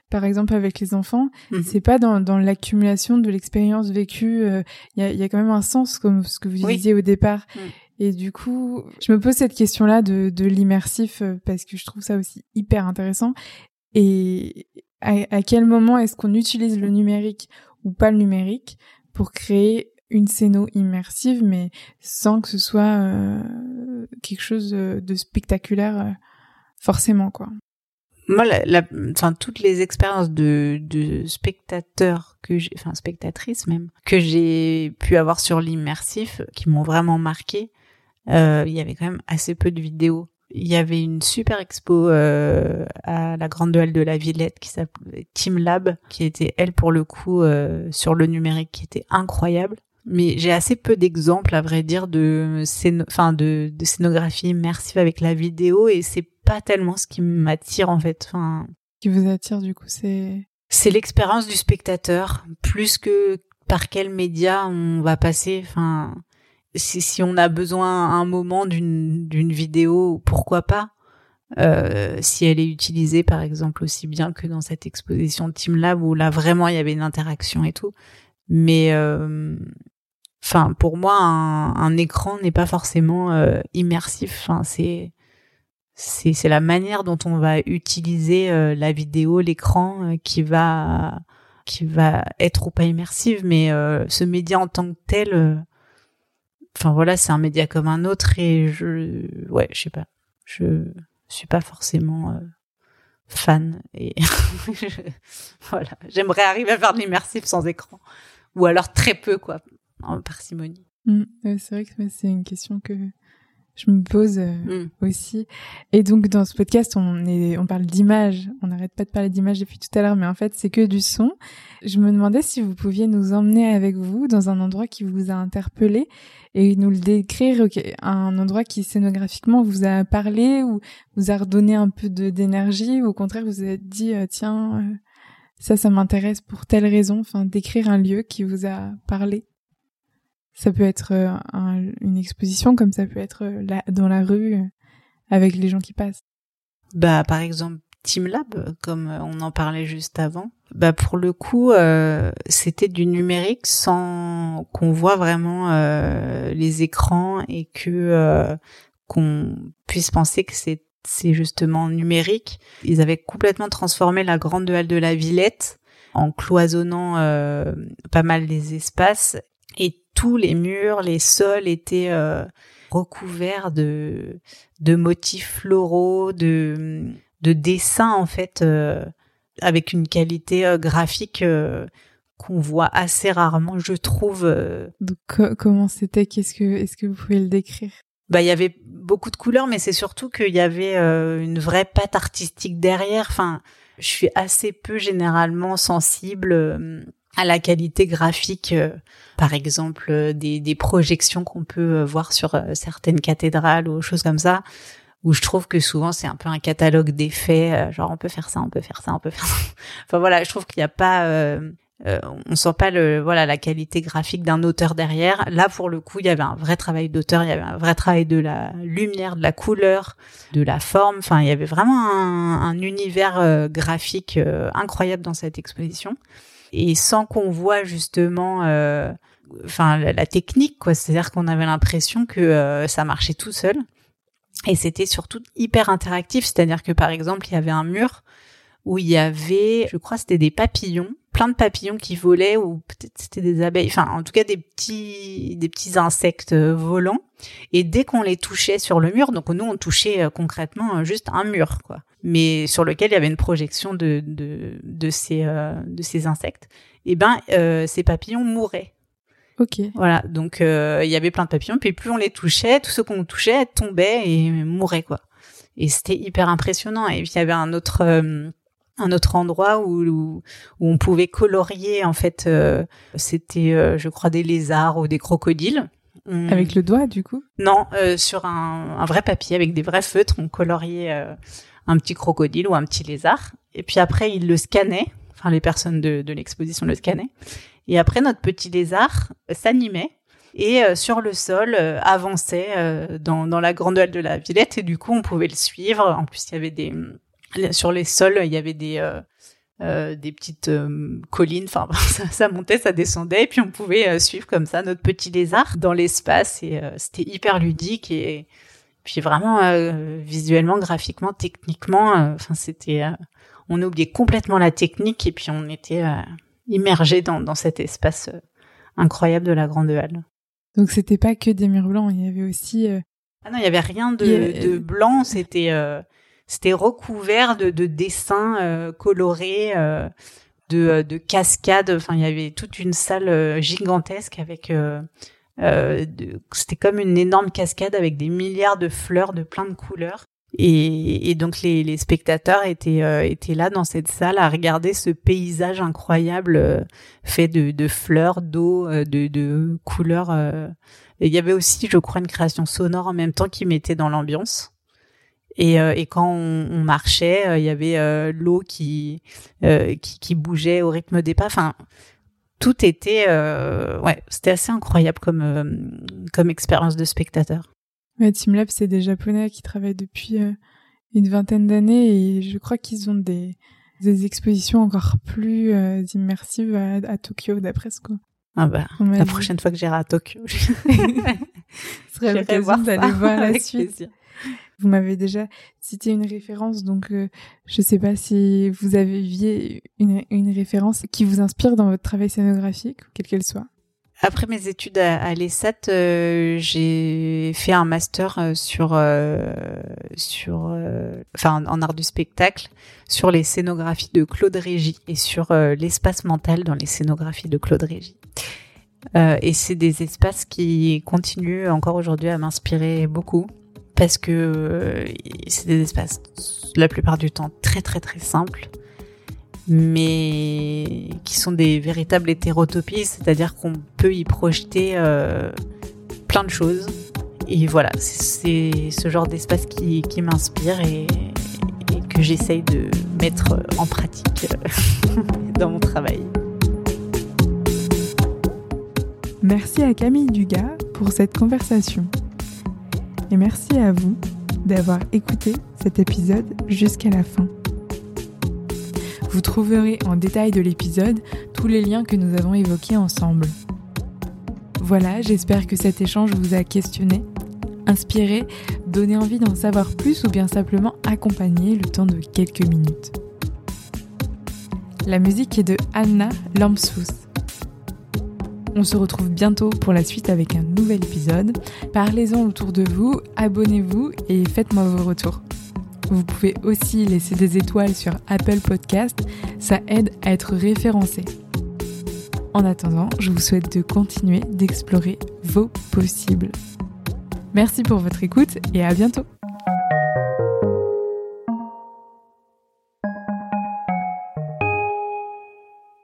par exemple avec les enfants, mhm. c'est pas dans, dans l'accumulation de l'expérience vécue. Il euh, y, a, y, a, quand même un sens, comme ce que vous disiez au départ. Mm. Et du coup, je me pose cette question-là de, de l'immersif euh, parce que je trouve ça aussi hyper intéressant. Et à, quel moment est-ce qu'on utilise le numérique ou pas le numérique pour créer une scéno immersive, mais sans que ce soit euh, quelque chose de spectaculaire euh, forcément, quoi? Moi, la, enfin, toutes les expériences de, de spectateurs que j'ai, enfin spectatrices même, que j'ai pu avoir sur l'immersif, qui m'ont vraiment marqué, euh, il y avait quand même assez peu de vidéos. Il y avait une super expo euh, à la Grande Halle de la Villette qui s'appelait Team Lab, qui était elle pour le coup euh, sur le numérique, qui était incroyable. Mais j'ai assez peu d'exemples, à vrai dire, de, enfin de, de scénographie immersive avec la vidéo, et c'est pas tellement ce qui m'attire en fait. Enfin, qui vous attire du coup, c'est c'est l'expérience du spectateur plus que par quel média on va passer. Enfin, si, si on a besoin un moment d'une d'une vidéo, pourquoi pas? Euh, si elle est utilisée par exemple aussi bien que dans cette exposition Team Lab où là vraiment il y avait une interaction et tout. Mais euh, enfin pour moi un, un écran n'est pas forcément euh, immersif. Enfin c'est c'est la manière dont on va utiliser euh, la vidéo, l'écran euh, qui va qui va être ou pas immersive, mais ce média en tant que tel enfin voilà, c'est un média comme un autre et je, ouais, je sais pas, je suis pas forcément euh, fan et voilà, j'aimerais arriver à faire de l'immersif sans écran. Ou alors très peu quoi, en parcimonie. Mmh, c'est vrai que c'est une question que je me pose euh, mm. aussi. Et donc dans ce podcast, on est, on parle d'image. On n'arrête pas de parler d'image depuis tout à l'heure, mais en fait c'est que du son. Je me demandais si vous pouviez nous emmener avec vous dans un endroit qui vous a interpellé et nous le décrire, un endroit qui scénographiquement vous a parlé ou vous a redonné un peu d'énergie, ou au contraire vous vous êtes dit euh, tiens euh, ça ça m'intéresse pour telle raison. Enfin décrire un lieu qui vous a parlé. Ça peut être euh, une exposition comme ça peut être euh, dans la rue euh, avec les gens qui passent. Bah par exemple Team Lab, comme on en parlait juste avant. Bah pour le coup, c'était du numérique sans qu'on voit vraiment les écrans et que qu'on puisse penser que c'est c'est justement numérique. Ils avaient complètement transformé la grande halle de la Villette en cloisonnant pas mal les espaces et tous les murs, les sols étaient euh, recouverts de de motifs floraux, de de dessins en fait euh, avec une qualité euh, graphique qu'on voit assez rarement, je trouve. Donc comment c'était? Qu'est-ce que est-ce que vous pouvez le décrire? Bah il y avait beaucoup de couleurs, mais c'est surtout qu'il y avait une vraie patte artistique derrière. Enfin, je suis assez peu généralement sensible à la qualité graphique, euh, par exemple euh, des, des projections qu'on peut euh, voir sur certaines cathédrales ou choses comme ça, où je trouve que souvent c'est un peu un catalogue d'effets, genre on peut faire ça, on peut faire ça, on peut faire ça. enfin voilà, je trouve qu'il n'y a pas, euh, on sent pas le voilà la qualité graphique d'un auteur derrière. Là pour le coup, il y avait un vrai travail d'auteur, il y avait un vrai travail de la lumière, de la couleur, de la forme. Enfin, il y avait vraiment un, un univers graphique incroyable dans cette exposition et sans qu'on voit justement euh, enfin la, technique quoi. C'est-à-dire qu'on avait l'impression que euh, ça marchait tout seul. Et c'était surtout hyper interactif. C'est-à-dire que par exemple il y avait un mur où il y avait je crois c'était des papillons plein de papillons qui volaient ou peut-être c'était des abeilles, enfin en tout cas des petits des petits insectes volants. Et dès qu'on les touchait sur le mur, donc nous on touchait concrètement juste un mur quoi, mais sur lequel il y avait une projection de de, de ces de ces insectes. Et ben ces papillons mouraient. Ok. Voilà, donc il y avait plein de papillons, puis plus on les touchait, tous ceux qu'on touchait tombaient et mouraient quoi et c'était hyper impressionnant. Et puis il y avait un autre euh, un autre endroit où, où, on pouvait colorier en fait euh, c'était euh, je crois des lézards ou des crocodiles avec le doigt du coup? Non sur un, un, vrai papier avec des vrais feutres on coloriait un petit crocodile ou un petit lézard. Et puis après ils le scannaient. Enfin les personnes de, de l'exposition le scannaient. Et après notre petit lézard s'animait et euh, sur le sol euh, avançait euh, dans, dans la grande halle de la Villette. Et du coup on pouvait le suivre. En plus il y avait des sur les sols il y avait des euh, des petites collines, enfin ça, ça, montait, ça descendait, et puis on pouvait suivre comme ça notre petit lézard dans l'espace, et c'était hyper ludique. Et puis vraiment visuellement, graphiquement, techniquement, enfin c'était, on oubliait complètement la technique et puis on était immergé dans, dans cet espace incroyable de la grande halle. Donc c'était pas que des murs blancs, il y avait aussi. Euh, ah non, il y avait rien de, de blanc. C'était euh, c'était recouvert de, de dessins euh, colorés, de, de cascades. Enfin, il y avait toute une salle gigantesque avec. C'était comme une énorme cascade avec des milliards de fleurs de plein de couleurs. Et, et, donc les, les spectateurs étaient euh, étaient là dans cette salle à regarder ce paysage incroyable euh, fait de, de fleurs, d'eau, euh, de, de couleurs. Et il y avait aussi, je crois, une création sonore en même temps qui mettait dans l'ambiance. Et, et quand on, on marchait, il y avait l'eau qui, qui, qui bougeait au rythme des pas. Enfin, tout était ouais, c'était assez incroyable comme comme expérience de spectateur. Ouais, TeamLab, c'est des Japonais qui travaillent depuis euh, une vingtaine d'années et je crois qu'ils ont des, des expositions encore plus euh, immersives à, Tokyo, d'après ce qu'on. Ah bah, la prochaine fois que j'irai à Tokyo, je serait l'occasion d'aller voir la suite. Vous m'avez déjà cité une référence, donc euh, je sais pas si vous avez une, une référence qui vous inspire dans votre travail scénographique, quelle qu'elle soit. Après mes études à, l'ESAT, euh, j'ai fait un master euh, sur, euh, sur, enfin, en art du spectacle, sur les scénographies de Claude Régis et sur l'espace mental dans les scénographies de Claude Régis. et c'est des espaces qui continuent encore aujourd'hui à m'inspirer beaucoup parce que c'est des espaces la plupart du temps très très très simples mais qui sont des véritables hétérotopies, c'est-à-dire qu'on peut y projeter euh, plein de choses. Et voilà, c'est ce genre d'espace qui, qui m'inspire et, et, que j'essaye de mettre en pratique euh, dans mon travail. Merci à Camille Dugas pour cette conversation. Et merci à vous d'avoir écouté cet épisode jusqu'à la fin. Vous trouverez en détail de l'épisode tous les liens que nous avons évoqués ensemble. Voilà, j'espère que cet échange vous a questionné, inspiré, donné envie d'en savoir plus ou bien simplement accompagné le temps de quelques minutes. La musique est de Anna Lampsous. On se retrouve bientôt pour la suite avec un nouvel épisode. Parlez-en autour de vous, abonnez-vous et faites-moi vos retours. Vous pouvez aussi laisser des étoiles sur Apple Podcast, ça aide à être référencé. En attendant, je vous souhaite de continuer d'explorer vos possibles. Merci pour votre écoute et à bientôt